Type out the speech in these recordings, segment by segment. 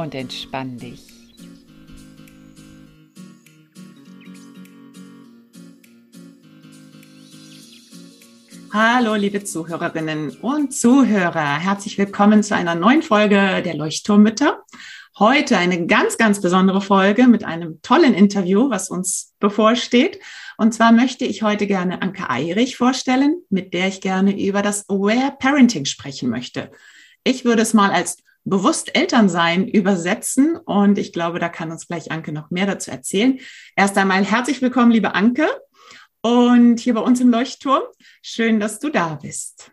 Und entspann dich. Hallo, liebe Zuhörerinnen und Zuhörer. Herzlich willkommen zu einer neuen Folge der Leuchtturmmütter. Heute eine ganz, ganz besondere Folge mit einem tollen Interview, was uns bevorsteht. Und zwar möchte ich heute gerne Anke Eirich vorstellen, mit der ich gerne über das Aware Parenting sprechen möchte. Ich würde es mal als bewusst Elternsein übersetzen und ich glaube, da kann uns gleich Anke noch mehr dazu erzählen. Erst einmal herzlich willkommen, liebe Anke. Und hier bei uns im Leuchtturm, schön, dass du da bist.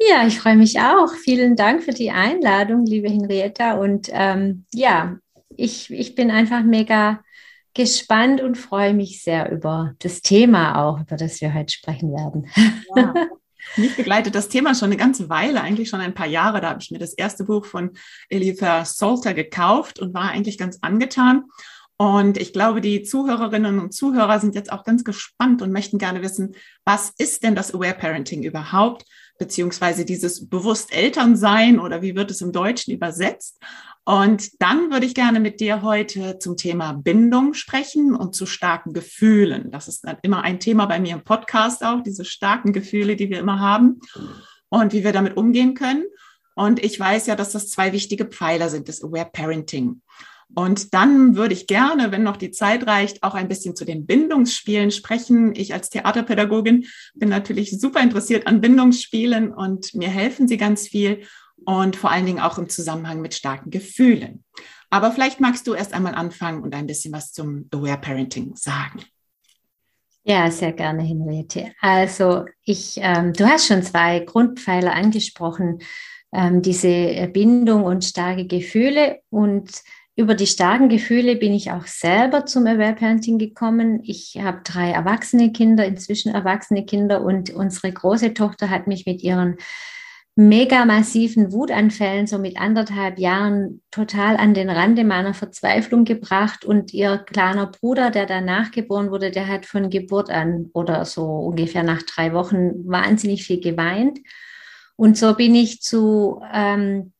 Ja, ich freue mich auch. Vielen Dank für die Einladung, liebe Henrietta. Und ähm, ja, ich, ich bin einfach mega gespannt und freue mich sehr über das Thema auch, über das wir heute sprechen werden. Ja. Mich begleitet das Thema schon eine ganze Weile, eigentlich schon ein paar Jahre. Da habe ich mir das erste Buch von Elitha Salter gekauft und war eigentlich ganz angetan. Und ich glaube, die Zuhörerinnen und Zuhörer sind jetzt auch ganz gespannt und möchten gerne wissen, was ist denn das Aware Parenting überhaupt? Beziehungsweise dieses bewusst Elternsein oder wie wird es im Deutschen übersetzt? Und dann würde ich gerne mit dir heute zum Thema Bindung sprechen und zu starken Gefühlen. Das ist immer ein Thema bei mir im Podcast auch, diese starken Gefühle, die wir immer haben und wie wir damit umgehen können. Und ich weiß ja, dass das zwei wichtige Pfeiler sind des Aware Parenting. Und dann würde ich gerne, wenn noch die Zeit reicht, auch ein bisschen zu den Bindungsspielen sprechen. Ich als Theaterpädagogin bin natürlich super interessiert an Bindungsspielen und mir helfen sie ganz viel und vor allen Dingen auch im Zusammenhang mit starken Gefühlen. Aber vielleicht magst du erst einmal anfangen und ein bisschen was zum Aware Parenting sagen. Ja, sehr gerne, Henriette. Also ich, ähm, du hast schon zwei Grundpfeiler angesprochen, ähm, diese Bindung und starke Gefühle und über die starken Gefühle bin ich auch selber zum Aware Parenting gekommen. Ich habe drei erwachsene Kinder, inzwischen erwachsene Kinder und unsere große Tochter hat mich mit ihren mega massiven Wutanfällen so mit anderthalb Jahren total an den Rande meiner Verzweiflung gebracht und ihr kleiner Bruder, der danach geboren wurde, der hat von Geburt an oder so ungefähr nach drei Wochen wahnsinnig viel geweint. Und so bin ich zu ähm,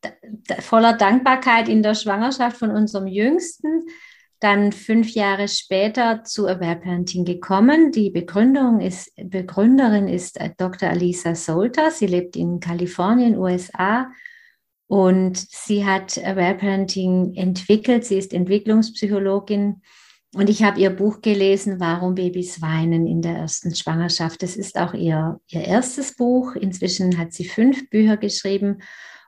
voller Dankbarkeit in der Schwangerschaft von unserem Jüngsten dann fünf Jahre später zu Aware Parenting gekommen. Die Begründung ist, Begründerin ist äh, Dr. Alisa Solter. Sie lebt in Kalifornien, USA. Und sie hat Aware Parenting entwickelt. Sie ist Entwicklungspsychologin und ich habe ihr Buch gelesen, Warum Babys weinen in der ersten Schwangerschaft. Das ist auch ihr, ihr erstes Buch. Inzwischen hat sie fünf Bücher geschrieben.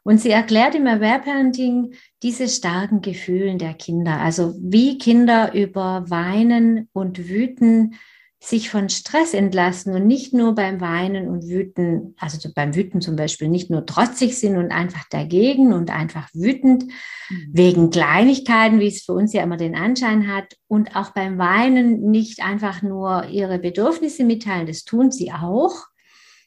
Und sie erklärt im Aware Parenting diese starken Gefühlen der Kinder. Also wie Kinder über Weinen und Wüten sich von Stress entlassen und nicht nur beim Weinen und Wüten, also beim Wüten zum Beispiel nicht nur trotzig sind und einfach dagegen und einfach wütend mhm. wegen Kleinigkeiten, wie es für uns ja immer den Anschein hat, und auch beim Weinen nicht einfach nur ihre Bedürfnisse mitteilen, das tun sie auch,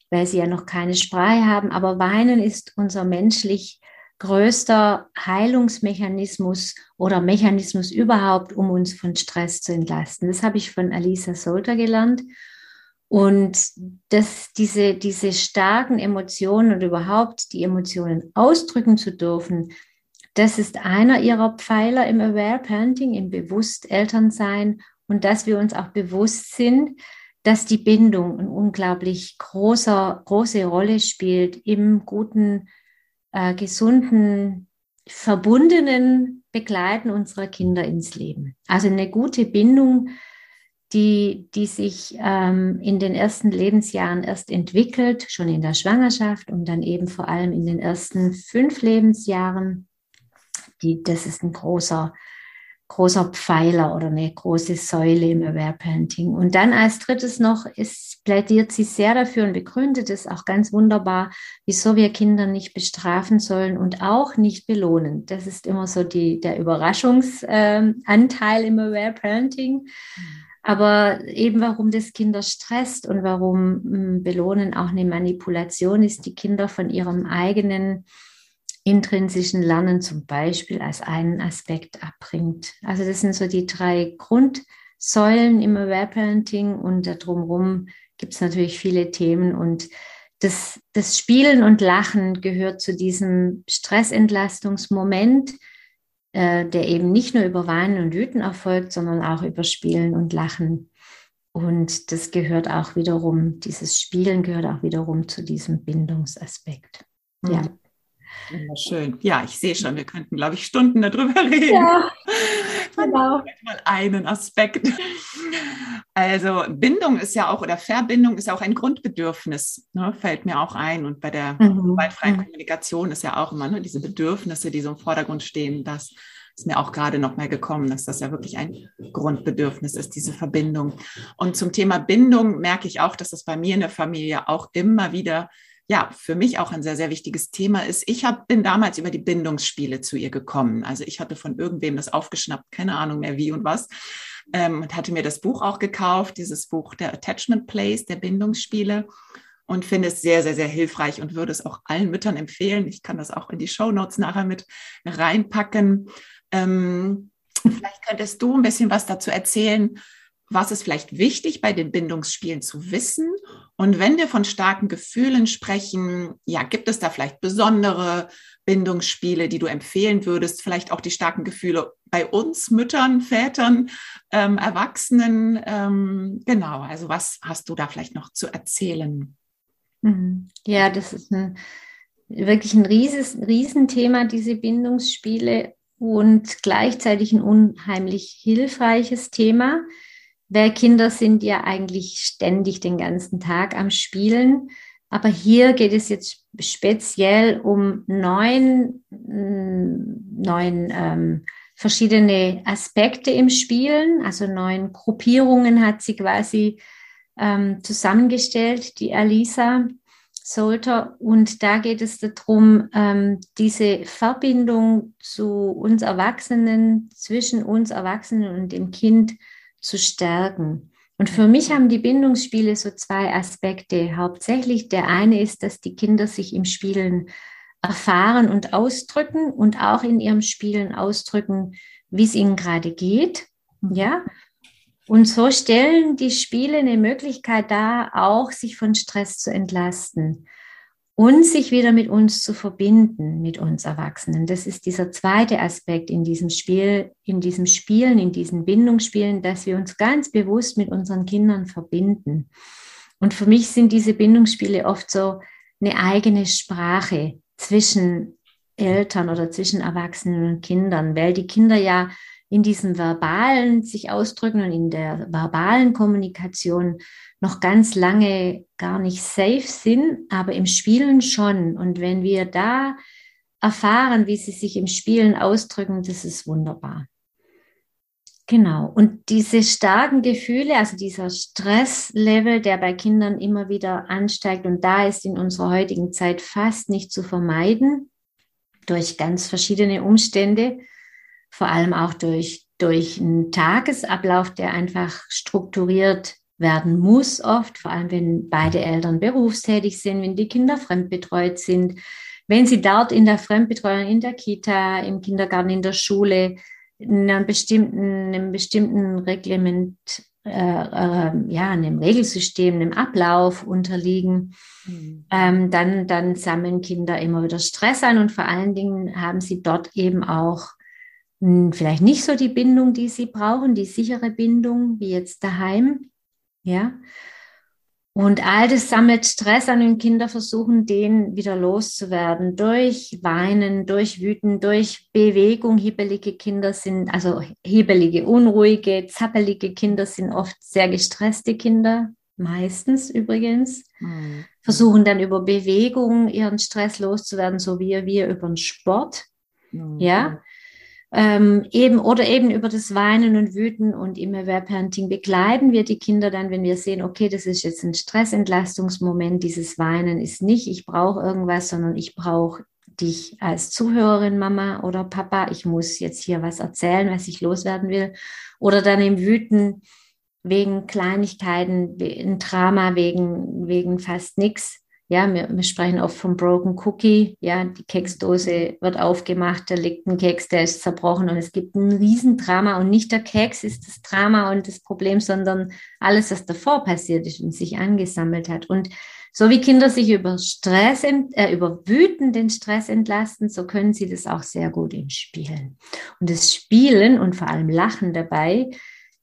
weil sie ja noch keine Sprache haben, aber Weinen ist unser menschlich größter Heilungsmechanismus oder Mechanismus überhaupt, um uns von Stress zu entlasten. Das habe ich von Alisa Solter gelernt. Und dass diese, diese starken Emotionen und überhaupt die Emotionen ausdrücken zu dürfen, das ist einer ihrer Pfeiler im Aware Parenting, im Bewusst Elternsein und dass wir uns auch bewusst sind, dass die Bindung eine unglaublich großer, große Rolle spielt im guten äh, gesunden, verbundenen Begleiten unserer Kinder ins Leben. Also eine gute Bindung, die, die sich ähm, in den ersten Lebensjahren erst entwickelt, schon in der Schwangerschaft und dann eben vor allem in den ersten fünf Lebensjahren. Die, das ist ein großer großer Pfeiler oder eine große Säule im Aware Parenting. Und dann als drittes noch ist, plädiert sie sehr dafür und begründet es auch ganz wunderbar, wieso wir Kinder nicht bestrafen sollen und auch nicht belohnen. Das ist immer so die, der Überraschungsanteil äh, im Aware Parenting. Aber eben warum das Kinder stresst und warum hm, Belohnen auch eine Manipulation ist, die Kinder von ihrem eigenen intrinsischen Lernen zum Beispiel als einen Aspekt abbringt. Also das sind so die drei Grundsäulen im Aware Parenting und drumherum gibt es natürlich viele Themen und das, das Spielen und Lachen gehört zu diesem Stressentlastungsmoment, äh, der eben nicht nur über Weinen und Wüten erfolgt, sondern auch über Spielen und Lachen. Und das gehört auch wiederum, dieses Spielen gehört auch wiederum zu diesem Bindungsaspekt. Mhm. Ja. Schön. Ja, ich sehe schon, wir könnten, glaube ich, Stunden darüber reden. Ja, genau. Mal einen Aspekt. Also Bindung ist ja auch, oder Verbindung ist ja auch ein Grundbedürfnis, ne, fällt mir auch ein. Und bei der mhm. gewaltfreien mhm. Kommunikation ist ja auch immer ne, diese Bedürfnisse, die so im Vordergrund stehen, das ist mir auch gerade noch mal gekommen, dass das ja wirklich ein Grundbedürfnis ist, diese Verbindung. Und zum Thema Bindung merke ich auch, dass das bei mir in der Familie auch immer wieder ja, für mich auch ein sehr, sehr wichtiges Thema ist. Ich hab, bin damals über die Bindungsspiele zu ihr gekommen. Also ich hatte von irgendwem das aufgeschnappt, keine Ahnung mehr wie und was. Ähm, und hatte mir das Buch auch gekauft, dieses Buch der Attachment Plays, der Bindungsspiele. Und finde es sehr, sehr, sehr hilfreich und würde es auch allen Müttern empfehlen. Ich kann das auch in die Show Notes nachher mit reinpacken. Ähm, vielleicht könntest du ein bisschen was dazu erzählen, was ist vielleicht wichtig bei den Bindungsspielen zu wissen? Und wenn wir von starken Gefühlen sprechen, ja, gibt es da vielleicht besondere Bindungsspiele, die du empfehlen würdest? Vielleicht auch die starken Gefühle bei uns, Müttern, Vätern, ähm, Erwachsenen. Ähm, genau, also was hast du da vielleicht noch zu erzählen? Mhm. Ja, das ist ein, wirklich ein rieses, Riesenthema, diese Bindungsspiele und gleichzeitig ein unheimlich hilfreiches Thema weil Kinder sind ja eigentlich ständig den ganzen Tag am Spielen. Aber hier geht es jetzt speziell um neun, mm, neun ähm, verschiedene Aspekte im Spielen. Also neun Gruppierungen hat sie quasi ähm, zusammengestellt, die Alisa Solter. Und da geht es darum, ähm, diese Verbindung zu uns Erwachsenen, zwischen uns Erwachsenen und dem Kind zu stärken. Und für mich haben die Bindungsspiele so zwei Aspekte. Hauptsächlich der eine ist, dass die Kinder sich im Spielen erfahren und ausdrücken und auch in ihrem Spielen ausdrücken, wie es ihnen gerade geht. Ja. Und so stellen die Spiele eine Möglichkeit dar, auch sich von Stress zu entlasten und sich wieder mit uns zu verbinden, mit uns Erwachsenen. Das ist dieser zweite Aspekt in diesem Spiel, in diesem Spielen, in diesen Bindungsspielen, dass wir uns ganz bewusst mit unseren Kindern verbinden. Und für mich sind diese Bindungsspiele oft so eine eigene Sprache zwischen Eltern oder zwischen Erwachsenen und Kindern, weil die Kinder ja in diesem verbalen sich ausdrücken und in der verbalen Kommunikation noch ganz lange gar nicht safe sind, aber im Spielen schon. Und wenn wir da erfahren, wie sie sich im Spielen ausdrücken, das ist wunderbar. Genau. Und diese starken Gefühle, also dieser Stresslevel, der bei Kindern immer wieder ansteigt und da ist in unserer heutigen Zeit fast nicht zu vermeiden, durch ganz verschiedene Umstände, vor allem auch durch, durch einen Tagesablauf, der einfach strukturiert werden muss oft, vor allem wenn beide Eltern berufstätig sind, wenn die Kinder fremdbetreut sind, wenn sie dort in der Fremdbetreuung, in der Kita, im Kindergarten, in der Schule, in einem bestimmten, einem bestimmten Reglement, äh, äh, ja, einem Regelsystem, einem Ablauf unterliegen, mhm. ähm, dann, dann sammeln Kinder immer wieder Stress ein und vor allen Dingen haben sie dort eben auch vielleicht nicht so die Bindung, die sie brauchen, die sichere Bindung wie jetzt daheim. Ja. Und all das sammelt Stress an und Kinder versuchen, den wieder loszuwerden durch Weinen, durch Wüten, durch Bewegung. Hibbelige Kinder sind, also hibbelige, unruhige, zappelige Kinder sind oft sehr gestresste Kinder, meistens übrigens. Mhm. Versuchen dann über Bewegung ihren Stress loszuwerden, so wie wir über den Sport. Mhm. Ja. Ähm, eben oder eben über das Weinen und Wüten und im Parenting begleiten wir die Kinder dann, wenn wir sehen, okay, das ist jetzt ein Stressentlastungsmoment, dieses Weinen ist nicht, ich brauche irgendwas, sondern ich brauche dich als Zuhörerin, Mama oder Papa, ich muss jetzt hier was erzählen, was ich loswerden will. Oder dann im Wüten wegen Kleinigkeiten, ein Drama wegen, wegen fast nichts. Ja, wir, wir, sprechen oft vom Broken Cookie. Ja, die Keksdose wird aufgemacht, da liegt ein Keks, der ist zerbrochen und es gibt ein Riesendrama und nicht der Keks ist das Drama und das Problem, sondern alles, was davor passiert ist und sich angesammelt hat. Und so wie Kinder sich über Stress, äh, über wütenden Stress entlasten, so können sie das auch sehr gut in Spielen. Und das Spielen und vor allem Lachen dabei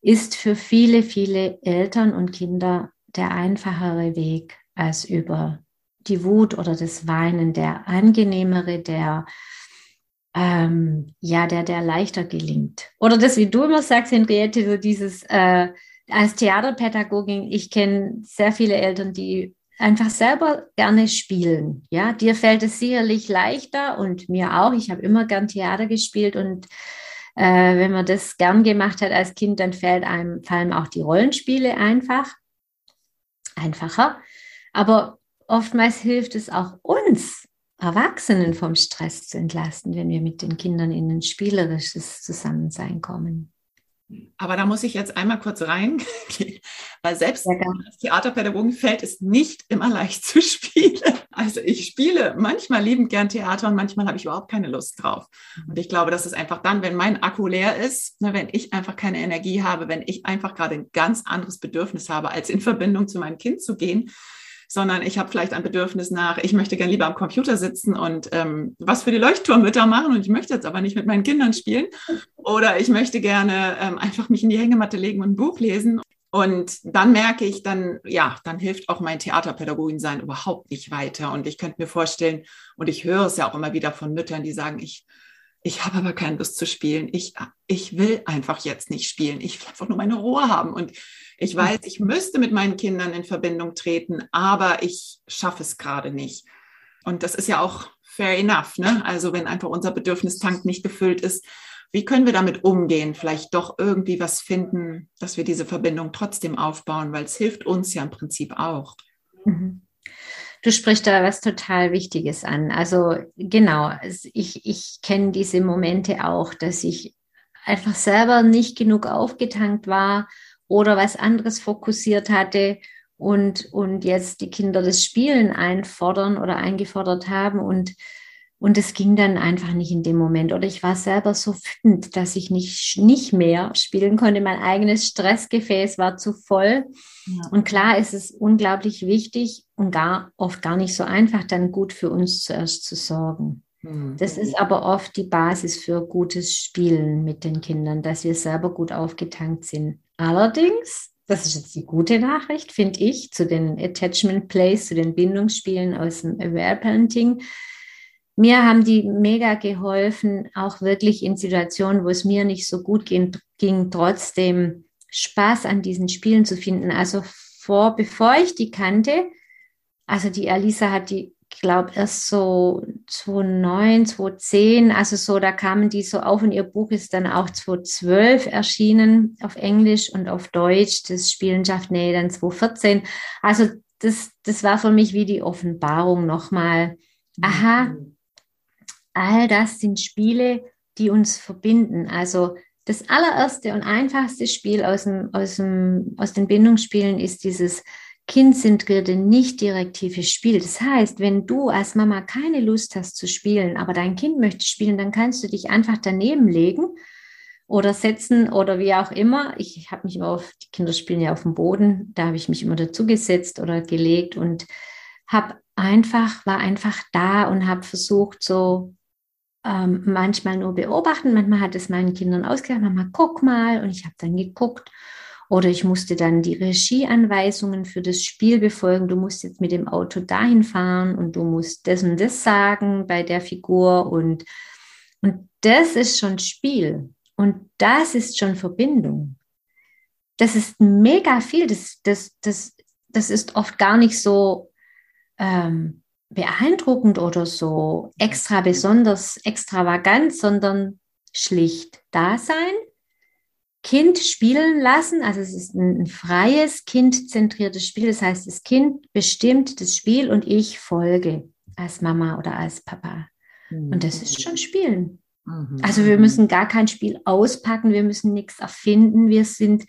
ist für viele, viele Eltern und Kinder der einfachere Weg als über die Wut oder das Weinen, der angenehmere, der ähm, ja, der, der leichter gelingt. Oder das, wie du immer sagst, Henriette, so dieses äh, als Theaterpädagogin, ich kenne sehr viele Eltern, die einfach selber gerne spielen. Ja, dir fällt es sicherlich leichter und mir auch. Ich habe immer gern Theater gespielt und äh, wenn man das gern gemacht hat als Kind, dann fällt einem, fallen auch die Rollenspiele einfach einfacher. Aber oftmals hilft es auch uns, Erwachsenen vom Stress zu entlasten, wenn wir mit den Kindern in ein spielerisches Zusammensein kommen. Aber da muss ich jetzt einmal kurz rein, weil selbst als Theaterpädagogin fällt es nicht immer leicht zu spielen. Also ich spiele manchmal liebend gern Theater und manchmal habe ich überhaupt keine Lust drauf. Und ich glaube, das ist einfach dann, wenn mein Akku leer ist, ne, wenn ich einfach keine Energie habe, wenn ich einfach gerade ein ganz anderes Bedürfnis habe, als in Verbindung zu meinem Kind zu gehen, sondern ich habe vielleicht ein Bedürfnis nach, ich möchte gerne lieber am Computer sitzen und ähm, was für die Leuchtturmütter machen und ich möchte jetzt aber nicht mit meinen Kindern spielen oder ich möchte gerne ähm, einfach mich in die Hängematte legen und ein Buch lesen. Und dann merke ich, dann, ja, dann hilft auch mein Theaterpädagogin sein überhaupt nicht weiter. Und ich könnte mir vorstellen, und ich höre es ja auch immer wieder von Müttern, die sagen, ich, ich habe aber keine Lust zu spielen. Ich, ich will einfach jetzt nicht spielen. Ich will einfach nur meine Ruhe haben. Und ich weiß, ich müsste mit meinen Kindern in Verbindung treten, aber ich schaffe es gerade nicht. Und das ist ja auch fair enough. Ne? Also wenn einfach unser Bedürfnistank nicht gefüllt ist, wie können wir damit umgehen? Vielleicht doch irgendwie was finden, dass wir diese Verbindung trotzdem aufbauen, weil es hilft uns ja im Prinzip auch. Mhm. Du sprichst da was total Wichtiges an. Also genau, ich, ich kenne diese Momente auch, dass ich einfach selber nicht genug aufgetankt war oder was anderes fokussiert hatte und, und jetzt die Kinder das Spielen einfordern oder eingefordert haben und und es ging dann einfach nicht in dem Moment. Oder ich war selber so wütend, dass ich nicht, nicht mehr spielen konnte. Mein eigenes Stressgefäß war zu voll. Ja. Und klar ist es unglaublich wichtig und gar, oft gar nicht so einfach, dann gut für uns zuerst zu sorgen. Mhm. Das ist aber oft die Basis für gutes Spielen mit den Kindern, dass wir selber gut aufgetankt sind. Allerdings, das ist jetzt die gute Nachricht, finde ich, zu den Attachment Plays, zu den Bindungsspielen aus dem Aware Parenting. Mir haben die mega geholfen, auch wirklich in Situationen, wo es mir nicht so gut ging, ging trotzdem Spaß an diesen Spielen zu finden. Also vor, bevor ich die kannte, also die Alisa hat die glaube, erst so 2009, 2010, also so, da kamen die so auf und ihr Buch ist dann auch 2012 erschienen auf Englisch und auf Deutsch, das Spielen schafft dann 2014. Also das, das war für mich wie die Offenbarung nochmal. Aha, all das sind Spiele, die uns verbinden. Also das allererste und einfachste Spiel aus, dem, aus, dem, aus den Bindungsspielen ist dieses kindzentrierte, nicht direktive Spiel. Das heißt, wenn du als Mama keine Lust hast zu spielen, aber dein Kind möchte spielen, dann kannst du dich einfach daneben legen oder setzen oder wie auch immer. Ich habe mich immer auf, die Kinder spielen ja auf dem Boden, da habe ich mich immer dazu gesetzt oder gelegt und habe einfach, war einfach da und habe versucht, so ähm, manchmal nur beobachten, manchmal hat es meinen Kindern ausgesagt, Mama, guck mal und ich habe dann geguckt oder ich musste dann die Regieanweisungen für das Spiel befolgen. Du musst jetzt mit dem Auto dahin fahren und du musst das und das sagen bei der Figur. Und, und das ist schon Spiel. Und das ist schon Verbindung. Das ist mega viel. Das, das, das, das ist oft gar nicht so ähm, beeindruckend oder so extra besonders extravagant, sondern schlicht da sein, Kind spielen lassen. Also es ist ein freies, kindzentriertes Spiel. Das heißt, das Kind bestimmt das Spiel und ich folge als Mama oder als Papa. Mhm. Und das ist schon Spielen. Mhm. Also wir müssen gar kein Spiel auspacken, wir müssen nichts erfinden. Wir sind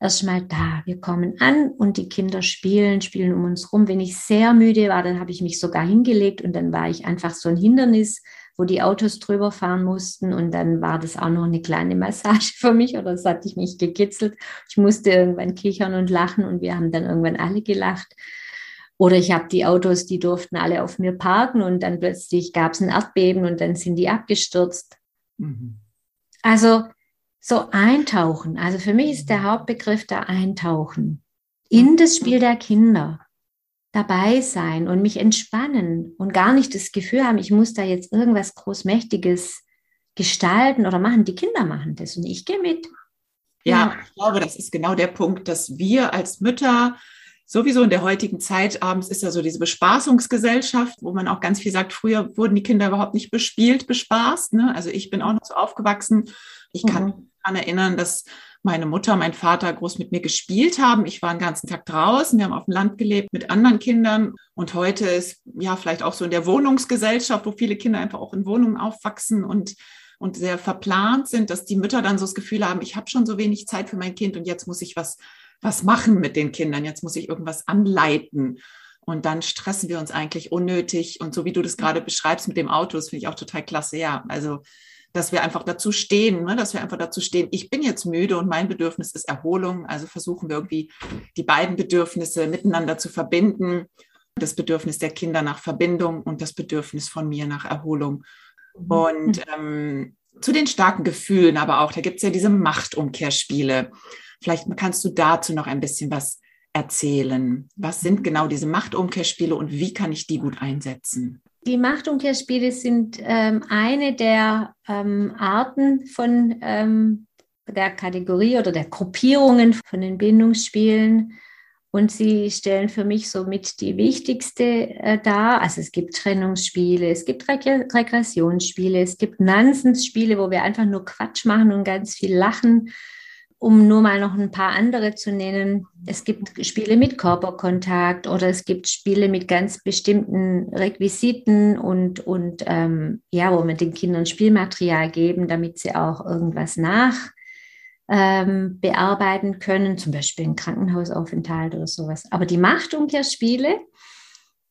erstmal da. Wir kommen an und die Kinder spielen, spielen um uns rum. Wenn ich sehr müde war, dann habe ich mich sogar hingelegt und dann war ich einfach so ein Hindernis, wo die Autos drüber fahren mussten und dann war das auch noch eine kleine Massage für mich oder das hatte ich mich gekitzelt. Ich musste irgendwann kichern und lachen und wir haben dann irgendwann alle gelacht. Oder ich habe die Autos, die durften alle auf mir parken und dann plötzlich gab es ein Erdbeben und dann sind die abgestürzt. Mhm. Also so eintauchen. Also für mich ist der Hauptbegriff da eintauchen in das Spiel der Kinder. Dabei sein und mich entspannen und gar nicht das Gefühl haben, ich muss da jetzt irgendwas Großmächtiges gestalten oder machen. Die Kinder machen das und ich gehe mit. Ja, ja, ich glaube, das ist genau der Punkt, dass wir als Mütter sowieso in der heutigen Zeit abends ist ja so diese Bespaßungsgesellschaft, wo man auch ganz viel sagt, früher wurden die Kinder überhaupt nicht bespielt, bespaßt. Ne? Also ich bin auch noch so aufgewachsen. Ich kann mhm daran erinnern, dass meine Mutter, mein Vater groß mit mir gespielt haben. Ich war den ganzen Tag draußen. Wir haben auf dem Land gelebt mit anderen Kindern. Und heute ist ja vielleicht auch so in der Wohnungsgesellschaft, wo viele Kinder einfach auch in Wohnungen aufwachsen und, und sehr verplant sind, dass die Mütter dann so das Gefühl haben, ich habe schon so wenig Zeit für mein Kind und jetzt muss ich was, was machen mit den Kindern. Jetzt muss ich irgendwas anleiten. Und dann stressen wir uns eigentlich unnötig. Und so wie du das gerade beschreibst mit dem Auto, das finde ich auch total klasse. Ja, also dass wir einfach dazu stehen, ne? dass wir einfach dazu stehen, ich bin jetzt müde und mein Bedürfnis ist Erholung. Also versuchen wir irgendwie die beiden Bedürfnisse miteinander zu verbinden. Das Bedürfnis der Kinder nach Verbindung und das Bedürfnis von mir nach Erholung. Mhm. Und ähm, zu den starken Gefühlen aber auch, da gibt es ja diese Machtumkehrspiele. Vielleicht kannst du dazu noch ein bisschen was erzählen. Was sind genau diese Machtumkehrspiele und wie kann ich die gut einsetzen? Die Machtumkehrspiele sind ähm, eine der ähm, Arten von ähm, der Kategorie oder der Gruppierungen von den Bindungsspielen. Und sie stellen für mich somit die wichtigste äh, dar. Also es gibt Trennungsspiele, es gibt Re Regressionsspiele, es gibt Nansensspiele, wo wir einfach nur Quatsch machen und ganz viel lachen um nur mal noch ein paar andere zu nennen, es gibt Spiele mit Körperkontakt oder es gibt Spiele mit ganz bestimmten Requisiten und, und ähm, ja, wo wir den Kindern Spielmaterial geben, damit sie auch irgendwas nach ähm, bearbeiten können, zum Beispiel ein Krankenhausaufenthalt oder sowas. Aber die Machtumkehrspiele,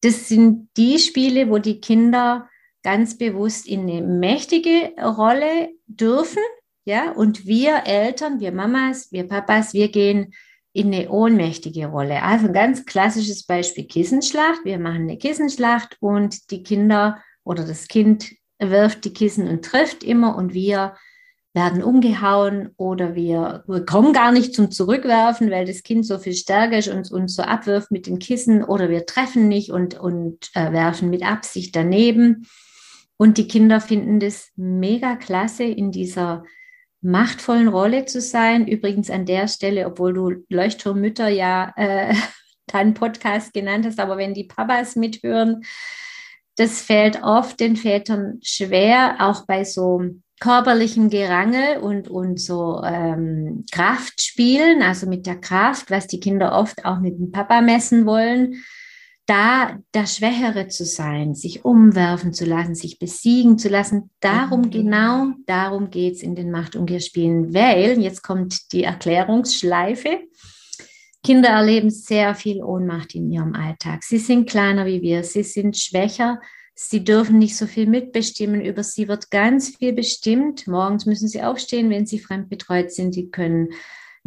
das sind die Spiele, wo die Kinder ganz bewusst in eine mächtige Rolle dürfen ja, und wir Eltern, wir Mamas, wir Papas, wir gehen in eine ohnmächtige Rolle. Also ein ganz klassisches Beispiel Kissenschlacht. Wir machen eine Kissenschlacht und die Kinder oder das Kind wirft die Kissen und trifft immer und wir werden umgehauen oder wir, wir kommen gar nicht zum Zurückwerfen, weil das Kind so viel stärker ist und uns so abwirft mit den Kissen oder wir treffen nicht und, und äh, werfen mit Absicht daneben. Und die Kinder finden das mega klasse in dieser machtvollen Rolle zu sein. Übrigens an der Stelle, obwohl du Leuchtturmmütter ja äh, deinen Podcast genannt hast, aber wenn die Papas mithören, das fällt oft den Vätern schwer, auch bei so körperlichen Gerangel und, und so ähm, Kraftspielen, also mit der Kraft, was die Kinder oft auch mit dem Papa messen wollen da der Schwächere zu sein, sich umwerfen zu lassen, sich besiegen zu lassen, darum mhm. genau, darum geht es in den Machtumkehrspielen, weil, jetzt kommt die Erklärungsschleife, Kinder erleben sehr viel Ohnmacht in ihrem Alltag. Sie sind kleiner wie wir, sie sind schwächer, sie dürfen nicht so viel mitbestimmen, über sie wird ganz viel bestimmt. Morgens müssen sie aufstehen, wenn sie fremdbetreut sind, sie können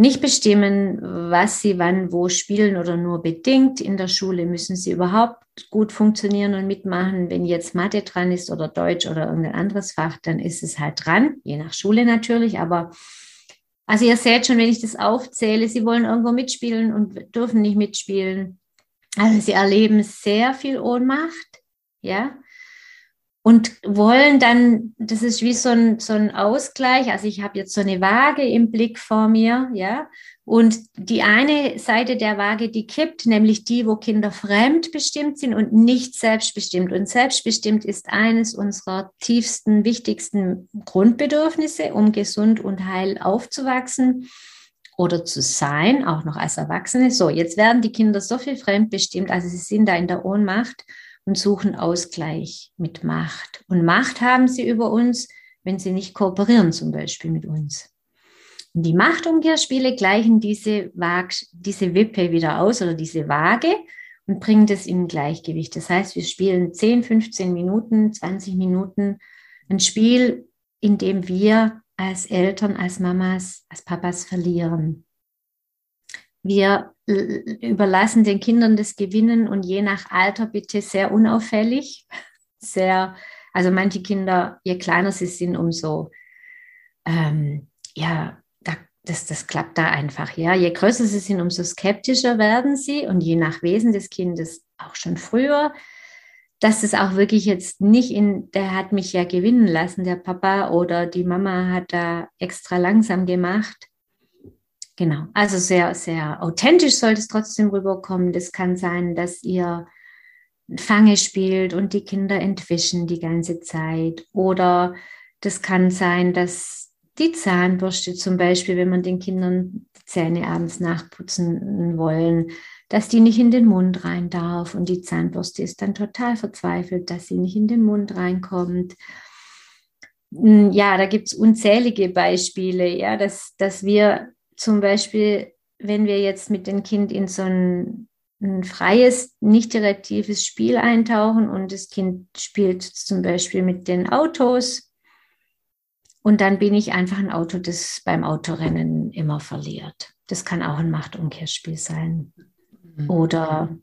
nicht bestimmen, was sie wann wo spielen oder nur bedingt. In der Schule müssen sie überhaupt gut funktionieren und mitmachen. Wenn jetzt Mathe dran ist oder Deutsch oder irgendein anderes Fach, dann ist es halt dran, je nach Schule natürlich. Aber also ihr seht schon, wenn ich das aufzähle, sie wollen irgendwo mitspielen und dürfen nicht mitspielen. Also sie erleben sehr viel Ohnmacht, ja und wollen dann, das ist wie so ein, so ein Ausgleich, also ich habe jetzt so eine Waage im Blick vor mir, ja, Und die eine Seite der Waage, die kippt, nämlich die, wo Kinder fremdbestimmt sind und nicht selbstbestimmt. Und selbstbestimmt ist eines unserer tiefsten, wichtigsten Grundbedürfnisse, um gesund und heil aufzuwachsen oder zu sein, auch noch als Erwachsene. So, jetzt werden die Kinder so viel fremdbestimmt, also sie sind da in der Ohnmacht und suchen Ausgleich mit Macht. Und Macht haben sie über uns, wenn sie nicht kooperieren, zum Beispiel mit uns. Und die Machtumkehrspiele gleichen diese, Waag, diese Wippe wieder aus oder diese Waage und bringen das in Gleichgewicht. Das heißt, wir spielen 10, 15 Minuten, 20 Minuten ein Spiel, in dem wir als Eltern, als Mamas, als Papas verlieren. Wir überlassen den Kindern das Gewinnen und je nach Alter bitte sehr unauffällig. Sehr, also manche Kinder, je kleiner sie sind, umso ähm, ja, das, das klappt da einfach. Ja, je größer sie sind, umso skeptischer werden sie und je nach Wesen des Kindes auch schon früher. Dass es auch wirklich jetzt nicht in, der hat mich ja gewinnen lassen, der Papa oder die Mama hat da extra langsam gemacht. Genau, also sehr, sehr authentisch sollte es trotzdem rüberkommen. Das kann sein, dass ihr Fange spielt und die Kinder entwischen die ganze Zeit. Oder das kann sein, dass die Zahnbürste zum Beispiel, wenn man den Kindern die Zähne abends nachputzen wollen, dass die nicht in den Mund rein darf und die Zahnbürste ist dann total verzweifelt, dass sie nicht in den Mund reinkommt. Hm, ja, da gibt es unzählige Beispiele, ja, dass, dass wir zum Beispiel, wenn wir jetzt mit dem Kind in so ein, ein freies, nicht direktives Spiel eintauchen und das Kind spielt zum Beispiel mit den Autos, und dann bin ich einfach ein Auto, das beim Autorennen immer verliert. Das kann auch ein Machtumkehrspiel sein. Mhm. Oder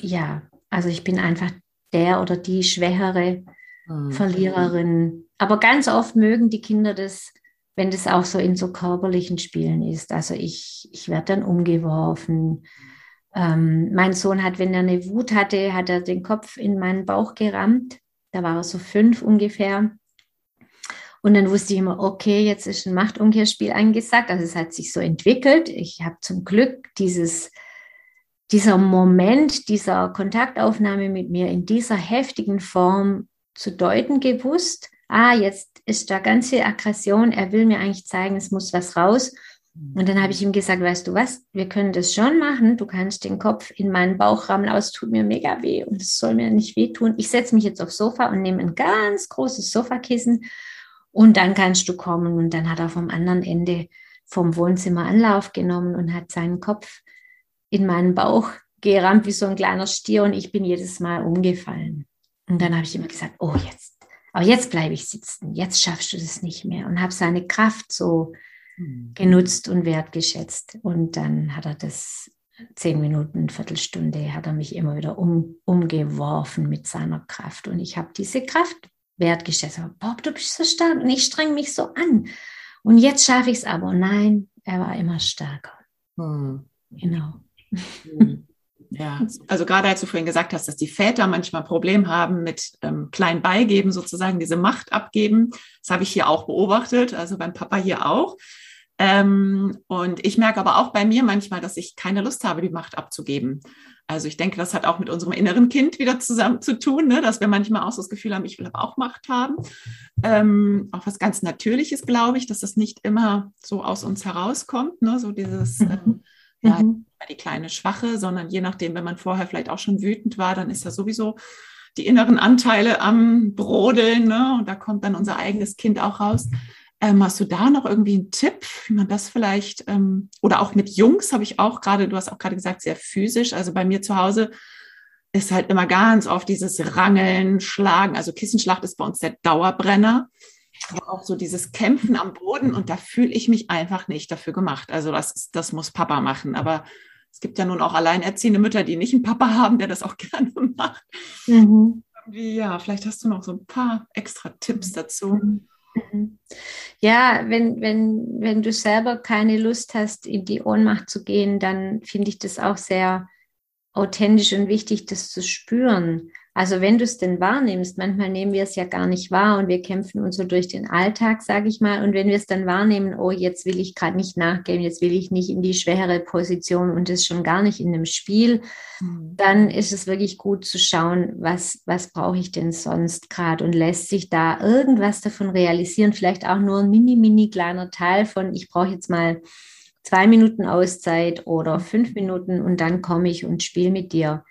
ja, also ich bin einfach der oder die schwächere mhm. Verliererin. Aber ganz oft mögen die Kinder das, wenn das auch so in so körperlichen Spielen ist. Also ich, ich werde dann umgeworfen. Ähm, mein Sohn hat, wenn er eine Wut hatte, hat er den Kopf in meinen Bauch gerammt. Da war er so fünf ungefähr. Und dann wusste ich immer, okay, jetzt ist ein Machtumkehrspiel angesagt. Also es hat sich so entwickelt. Ich habe zum Glück dieses, dieser Moment dieser Kontaktaufnahme mit mir in dieser heftigen Form zu deuten gewusst. Ah, jetzt ist da ganze Aggression. Er will mir eigentlich zeigen, es muss was raus. Und dann habe ich ihm gesagt, weißt du was, wir können das schon machen. Du kannst den Kopf in meinen Bauch rammen, aber es tut mir mega weh und es soll mir nicht wehtun. Ich setze mich jetzt aufs Sofa und nehme ein ganz großes Sofakissen und dann kannst du kommen. Und dann hat er vom anderen Ende vom Wohnzimmer Anlauf genommen und hat seinen Kopf in meinen Bauch gerammt wie so ein kleiner Stier und ich bin jedes Mal umgefallen. Und dann habe ich immer gesagt, oh jetzt, aber jetzt bleibe ich sitzen, jetzt schaffst du das nicht mehr und habe seine Kraft so mhm. genutzt und wertgeschätzt. Und dann hat er das zehn Minuten, Viertelstunde, hat er mich immer wieder um, umgeworfen mit seiner Kraft. Und ich habe diese Kraft wertgeschätzt habe. Bob, du bist so stark und ich streng mich so an. Und jetzt schaffe ich es aber. Nein, er war immer stärker. Hm. Genau. Hm. Ja, also gerade als du vorhin gesagt hast, dass die Väter manchmal Probleme haben mit ähm, klein beigeben, sozusagen diese Macht abgeben. Das habe ich hier auch beobachtet, also beim Papa hier auch. Ähm, und ich merke aber auch bei mir manchmal, dass ich keine Lust habe, die Macht abzugeben. Also ich denke, das hat auch mit unserem inneren Kind wieder zusammen zu tun, ne? dass wir manchmal auch so das Gefühl haben, ich will aber auch Macht haben. Ähm, auch was ganz Natürliches, glaube ich, dass das nicht immer so aus uns herauskommt, ne? so dieses, mhm. ähm, ja, mhm. die kleine Schwache, sondern je nachdem, wenn man vorher vielleicht auch schon wütend war, dann ist ja sowieso die inneren Anteile am Brodeln ne? und da kommt dann unser eigenes Kind auch raus. Ähm, hast du da noch irgendwie einen Tipp, wie man das vielleicht, ähm, oder auch mit Jungs habe ich auch gerade, du hast auch gerade gesagt, sehr physisch. Also bei mir zu Hause ist halt immer ganz oft dieses Rangeln, Schlagen. Also Kissenschlacht ist bei uns der Dauerbrenner. Aber auch so dieses Kämpfen am Boden und da fühle ich mich einfach nicht dafür gemacht. Also das, das muss Papa machen. Aber es gibt ja nun auch alleinerziehende Mütter, die nicht einen Papa haben, der das auch gerne macht. Mhm. Ja, vielleicht hast du noch so ein paar extra Tipps dazu. Mhm. Ja, wenn, wenn, wenn du selber keine Lust hast, in die Ohnmacht zu gehen, dann finde ich das auch sehr authentisch und wichtig, das zu spüren. Also wenn du es denn wahrnimmst, manchmal nehmen wir es ja gar nicht wahr und wir kämpfen uns so durch den Alltag, sage ich mal. Und wenn wir es dann wahrnehmen, oh, jetzt will ich gerade nicht nachgeben, jetzt will ich nicht in die schwere Position und es schon gar nicht in einem Spiel, mhm. dann ist es wirklich gut zu schauen, was, was brauche ich denn sonst gerade und lässt sich da irgendwas davon realisieren, vielleicht auch nur ein mini, mini kleiner Teil von, ich brauche jetzt mal zwei Minuten Auszeit oder fünf Minuten und dann komme ich und spiele mit dir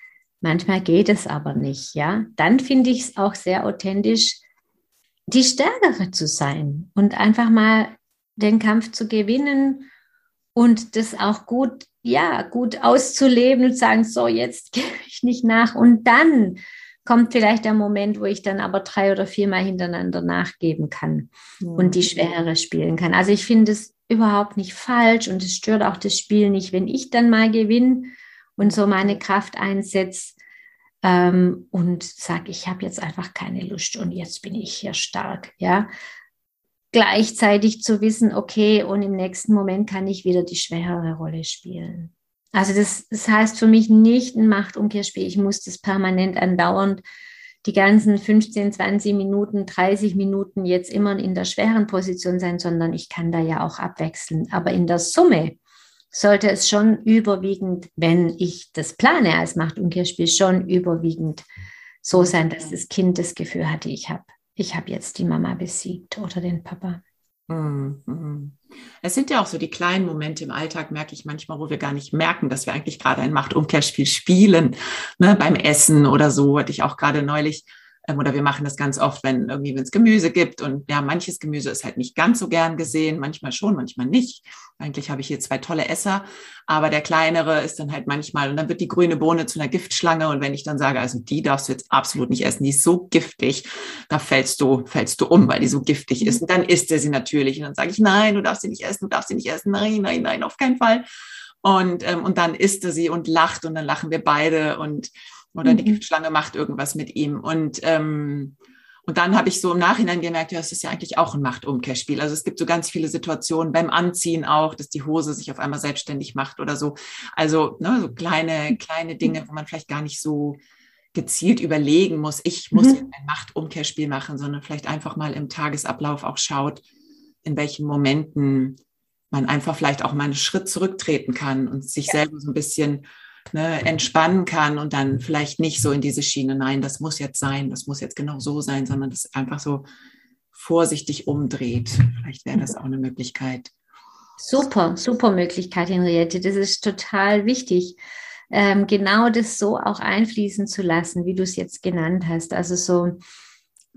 Manchmal geht es aber nicht, ja. Dann finde ich es auch sehr authentisch, die Stärkere zu sein und einfach mal den Kampf zu gewinnen und das auch gut, ja, gut auszuleben und sagen, so, jetzt gebe ich nicht nach. Und dann kommt vielleicht der Moment, wo ich dann aber drei oder viermal hintereinander nachgeben kann ja. und die Schwere spielen kann. Also ich finde es überhaupt nicht falsch und es stört auch das Spiel nicht, wenn ich dann mal gewinne und so meine Kraft einsetze ähm, und sage, ich habe jetzt einfach keine Lust und jetzt bin ich hier stark, ja. Gleichzeitig zu wissen, okay, und im nächsten Moment kann ich wieder die schwerere Rolle spielen. Also das, das heißt für mich nicht ein Machtumkehrspiel. Ich muss das permanent andauernd die ganzen 15, 20 Minuten, 30 Minuten jetzt immer in der schweren Position sein, sondern ich kann da ja auch abwechseln. Aber in der Summe sollte es schon überwiegend, wenn ich das plane als Machtumkehrspiel, schon überwiegend so sein, dass das Kind das Gefühl hatte, ich habe ich hab jetzt die Mama besiegt oder den Papa. Mhm. Es sind ja auch so die kleinen Momente im Alltag, merke ich manchmal, wo wir gar nicht merken, dass wir eigentlich gerade ein Machtumkehrspiel spielen. Ne, beim Essen oder so hatte ich auch gerade neulich oder wir machen das ganz oft, wenn irgendwie, wenn es Gemüse gibt und ja, manches Gemüse ist halt nicht ganz so gern gesehen, manchmal schon, manchmal nicht. Eigentlich habe ich hier zwei tolle Esser, aber der kleinere ist dann halt manchmal und dann wird die grüne Bohne zu einer Giftschlange und wenn ich dann sage, also die darfst du jetzt absolut nicht essen, die ist so giftig, da fällst du, fällst du um, weil die so giftig ist und dann isst er sie natürlich und dann sage ich, nein, du darfst sie nicht essen, du darfst sie nicht essen, nein, nein, nein, auf keinen Fall. Und, ähm, und dann isst er sie und lacht und dann lachen wir beide und oder mhm. die Giftschlange macht irgendwas mit ihm. Und, ähm, und dann habe ich so im Nachhinein gemerkt, ja, es ist ja eigentlich auch ein Machtumkehrspiel. Also es gibt so ganz viele Situationen beim Anziehen auch, dass die Hose sich auf einmal selbstständig macht oder so. Also ne, so kleine, kleine Dinge, wo man vielleicht gar nicht so gezielt überlegen muss, ich muss mhm. ein Machtumkehrspiel machen, sondern vielleicht einfach mal im Tagesablauf auch schaut, in welchen Momenten man einfach vielleicht auch mal einen Schritt zurücktreten kann und sich ja. selber so ein bisschen ne, entspannen kann und dann vielleicht nicht so in diese Schiene, nein, das muss jetzt sein, das muss jetzt genau so sein, sondern das einfach so vorsichtig umdreht. Vielleicht wäre das auch eine Möglichkeit. Super, super Möglichkeit, Henriette. Das ist total wichtig, ähm, genau das so auch einfließen zu lassen, wie du es jetzt genannt hast. Also so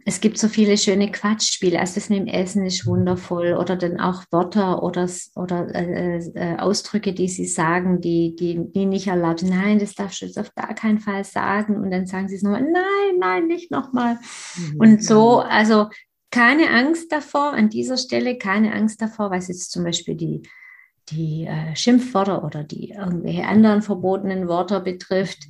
es gibt so viele schöne Quatschspiele. Also das mit dem Essen ist wundervoll. Oder dann auch Wörter oder, oder äh, äh, Ausdrücke, die sie sagen, die, die, die nicht erlaubt sind. Nein, das darfst du jetzt auf gar keinen Fall sagen. Und dann sagen sie es nochmal, nein, nein, nicht nochmal. Mhm. Und so, also keine Angst davor, an dieser Stelle keine Angst davor, was jetzt zum Beispiel die, die äh, Schimpfwörter oder die irgendwelche anderen verbotenen Worte betrifft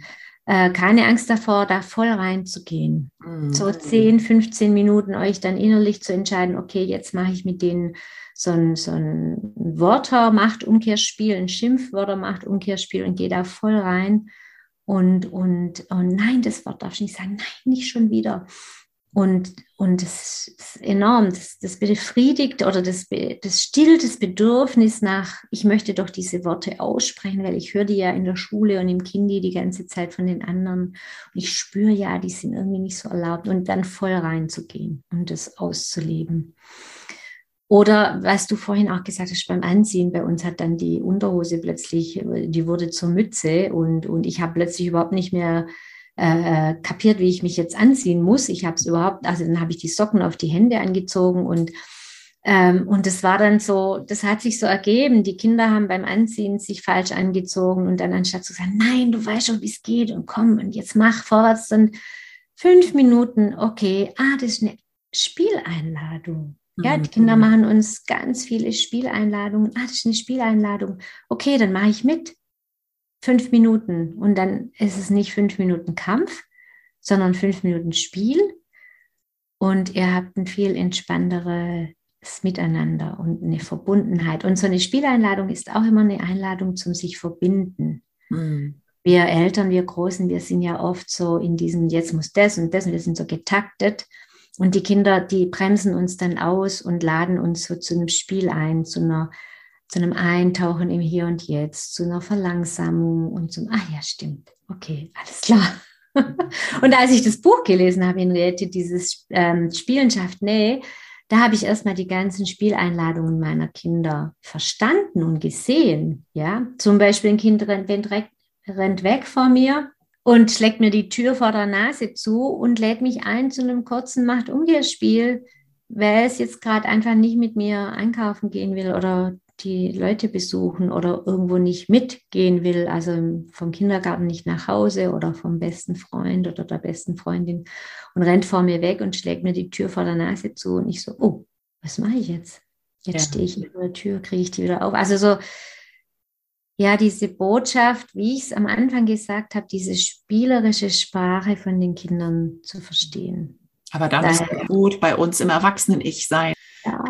äh, keine Angst davor, da voll reinzugehen. Mhm. So 10, 15 Minuten euch dann innerlich zu entscheiden, okay, jetzt mache ich mit denen so ein, so ein Wörter macht Umkehrspiel, ein Schimpfwörter macht Umkehrspiel und gehe da voll rein. Und, und, und nein, das Wort darf ich nicht sagen, nein, nicht schon wieder. Und, und das ist enorm, das, das befriedigt oder das, das stillt das Bedürfnis nach, ich möchte doch diese Worte aussprechen, weil ich höre die ja in der Schule und im Kindi die ganze Zeit von den anderen. Und ich spüre ja, die sind irgendwie nicht so erlaubt und dann voll reinzugehen und das auszuleben. Oder was du vorhin auch gesagt hast beim Anziehen, bei uns hat dann die Unterhose plötzlich, die wurde zur Mütze und, und ich habe plötzlich überhaupt nicht mehr äh, kapiert, wie ich mich jetzt anziehen muss. Ich habe es überhaupt, also dann habe ich die Socken auf die Hände angezogen und ähm, und das war dann so, das hat sich so ergeben. Die Kinder haben beim Anziehen sich falsch angezogen und dann anstatt zu sagen, nein, du weißt schon, wie es geht und komm und jetzt mach vorwärts, dann fünf Minuten, okay, ah, das ist eine Spieleinladung. Ja, die Kinder mhm. machen uns ganz viele Spieleinladungen. Ah, das ist eine Spieleinladung. Okay, dann mache ich mit fünf Minuten und dann ist es nicht fünf Minuten Kampf, sondern fünf Minuten Spiel und ihr habt ein viel entspannteres Miteinander und eine Verbundenheit. Und so eine Spieleinladung ist auch immer eine Einladung zum sich verbinden. Mhm. wir Eltern, wir Großen, wir sind ja oft so in diesem, jetzt muss das und das und wir sind so getaktet. Und die Kinder, die bremsen uns dann aus und laden uns so zu einem Spiel ein, zu einer zu einem Eintauchen im Hier und Jetzt, zu einer Verlangsamung und zum, ah ja, stimmt, okay, alles klar. und als ich das Buch gelesen habe, Henriette, dieses ähm, Spielen schafft da habe ich erstmal die ganzen Spieleinladungen meiner Kinder verstanden und gesehen. Ja, zum Beispiel ein Kind rennt, rennt weg vor mir und schlägt mir die Tür vor der Nase zu und lädt mich ein zu einem kurzen Macht-Umkehrspiel, weil es jetzt gerade einfach nicht mit mir einkaufen gehen will oder die Leute besuchen oder irgendwo nicht mitgehen will, also vom Kindergarten nicht nach Hause oder vom besten Freund oder der besten Freundin und rennt vor mir weg und schlägt mir die Tür vor der Nase zu und ich so, oh, was mache ich jetzt? Jetzt ja. stehe ich vor der Tür, kriege ich die wieder auf. Also so, ja, diese Botschaft, wie ich es am Anfang gesagt habe, diese spielerische Sprache von den Kindern zu verstehen. Aber da ist gut bei uns im Erwachsenen-Ich sein. Ja.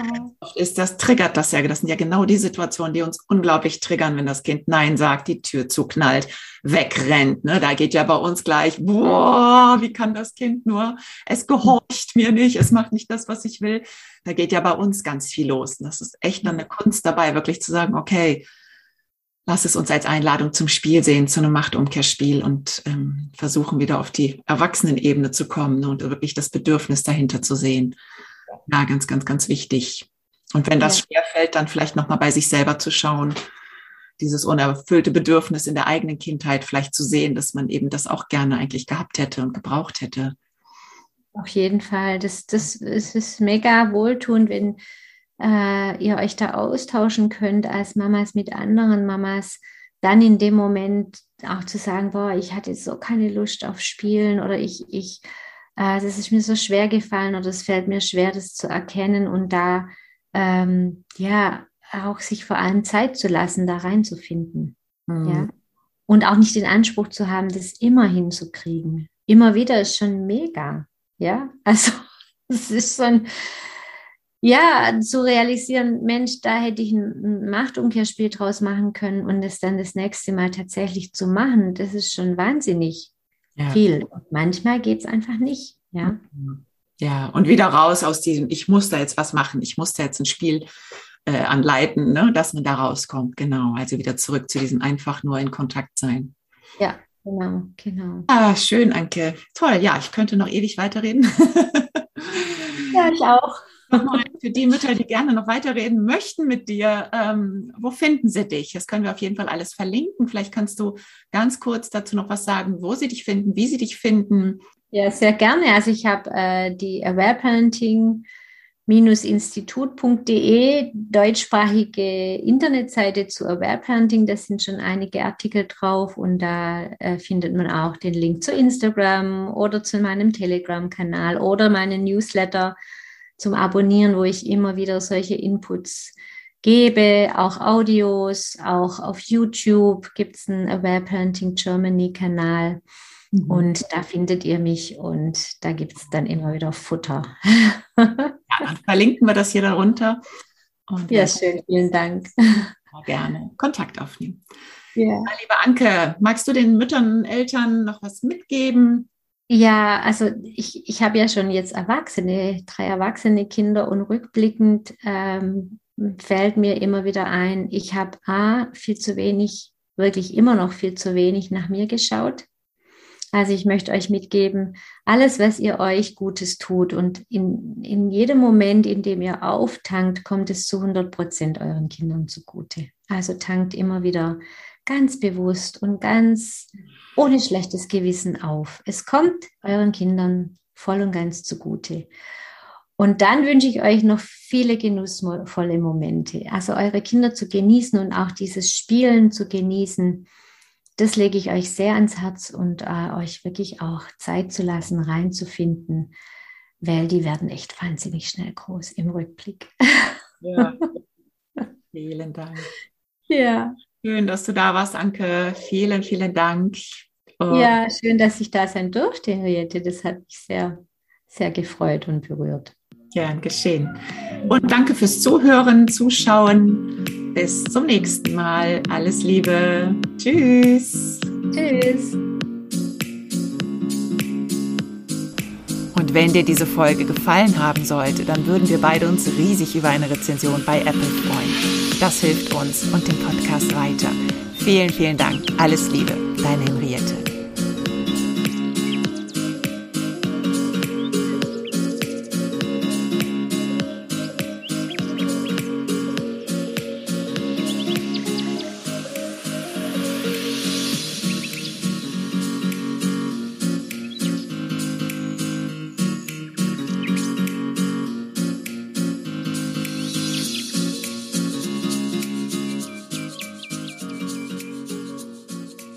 Ist das triggert das ja. Das sind ja genau die Situationen, die uns unglaublich triggern, wenn das Kind Nein sagt, die Tür zuknallt, wegrennt. Ne? Da geht ja bei uns gleich, boah, wie kann das Kind nur? Es gehorcht mir nicht, es macht nicht das, was ich will. Da geht ja bei uns ganz viel los. Und das ist echt eine Kunst dabei, wirklich zu sagen, okay, lass es uns als Einladung zum Spiel sehen, zu einem Machtumkehrspiel und ähm, versuchen wieder auf die Erwachsenenebene zu kommen und wirklich das Bedürfnis dahinter zu sehen. Ja, ganz, ganz, ganz wichtig. Und wenn das ja. schwerfällt, dann vielleicht nochmal bei sich selber zu schauen, dieses unerfüllte Bedürfnis in der eigenen Kindheit vielleicht zu sehen, dass man eben das auch gerne eigentlich gehabt hätte und gebraucht hätte. Auf jeden Fall. Das, das, das ist mega wohltuend, wenn äh, ihr euch da austauschen könnt als Mamas mit anderen Mamas, dann in dem Moment auch zu sagen, boah, ich hatte so keine Lust auf Spielen oder ich, ich äh, das ist mir so schwer gefallen oder es fällt mir schwer, das zu erkennen und da ähm, ja auch sich vor allem Zeit zu lassen, da reinzufinden. Mhm. Ja. Und auch nicht den Anspruch zu haben, das immer hinzukriegen. Immer wieder ist schon mega. Ja, also es ist ein, ja, zu realisieren, Mensch, da hätte ich ein Machtumkehrspiel draus machen können und es dann das nächste Mal tatsächlich zu machen, das ist schon wahnsinnig ja. viel. Und manchmal geht es einfach nicht. Ja. Ja, und wieder raus aus diesem, ich muss da jetzt was machen, ich muss da jetzt ein Spiel äh, anleiten, ne, dass man da rauskommt. Genau. Also wieder zurück zu diesem einfach nur in Kontakt sein. Ja, genau, genau. Ah, schön, Anke. Toll, ja, ich könnte noch ewig weiterreden. ja, ich auch. Nochmal für die Mütter, die gerne noch weiterreden möchten mit dir, ähm, wo finden sie dich? Das können wir auf jeden Fall alles verlinken. Vielleicht kannst du ganz kurz dazu noch was sagen, wo sie dich finden, wie sie dich finden. Ja, sehr gerne. Also ich habe äh, die Aware Parenting institut.de deutschsprachige Internetseite zu Aware Parenting. Da sind schon einige Artikel drauf und da äh, findet man auch den Link zu Instagram oder zu meinem Telegram-Kanal oder meinen Newsletter zum Abonnieren, wo ich immer wieder solche Inputs gebe, auch Audios, auch auf YouTube gibt es einen Aware Parenting Germany Kanal. Mhm. Und da findet ihr mich und da gibt es dann immer wieder Futter. ja, dann verlinken wir das hier darunter. Und ja, schön, vielen Dank. Gerne Kontakt aufnehmen. Ja. Liebe Anke, magst du den Müttern, Eltern noch was mitgeben? Ja, also ich, ich habe ja schon jetzt Erwachsene, drei erwachsene Kinder und rückblickend ähm, fällt mir immer wieder ein, ich habe A, viel zu wenig, wirklich immer noch viel zu wenig nach mir geschaut. Also ich möchte euch mitgeben, alles, was ihr euch Gutes tut und in, in jedem Moment, in dem ihr auftankt, kommt es zu 100 Prozent euren Kindern zugute. Also tankt immer wieder ganz bewusst und ganz ohne schlechtes Gewissen auf. Es kommt euren Kindern voll und ganz zugute. Und dann wünsche ich euch noch viele genussvolle Momente. Also eure Kinder zu genießen und auch dieses Spielen zu genießen. Das lege ich euch sehr ans Herz und äh, euch wirklich auch Zeit zu lassen, reinzufinden, weil die werden echt wahnsinnig schnell groß im Rückblick. Ja. Vielen Dank. Ja. Schön, dass du da warst, Anke. Vielen, vielen Dank. Und ja, schön, dass ich da sein durfte, Henriette. Das hat mich sehr, sehr gefreut und berührt. Gern geschehen. Und danke fürs Zuhören, Zuschauen. Bis zum nächsten Mal. Alles Liebe. Tschüss. Tschüss. Tschüss. Und wenn dir diese Folge gefallen haben sollte, dann würden wir beide uns riesig über eine Rezension bei Apple freuen. Das hilft uns und dem Podcast weiter. Vielen, vielen Dank. Alles Liebe, deine Henriette.